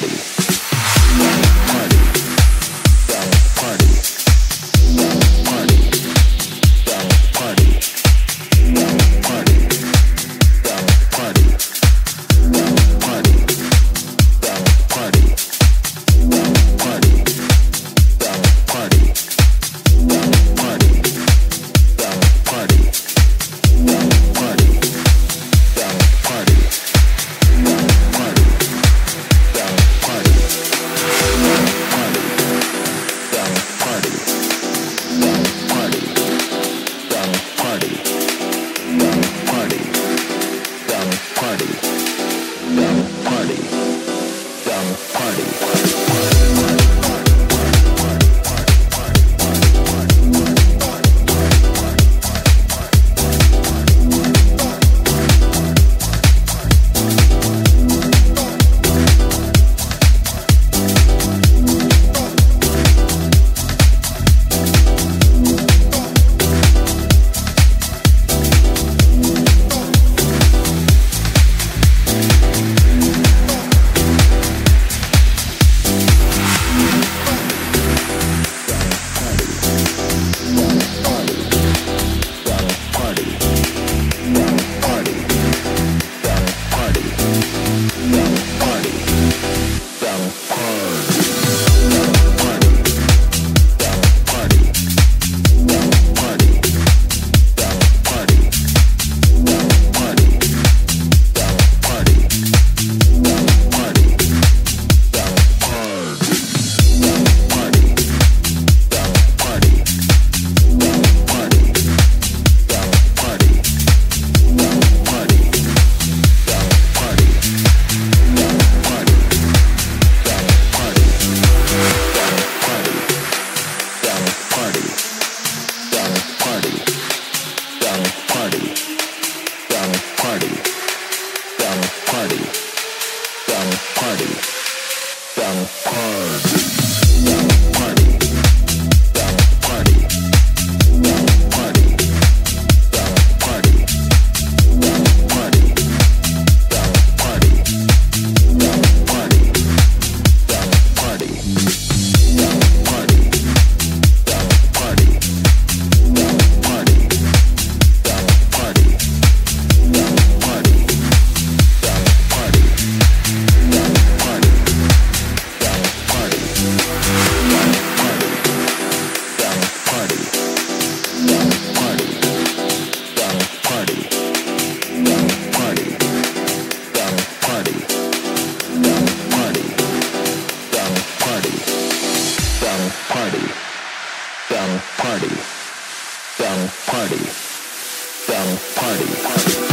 party. Party, down party, down party.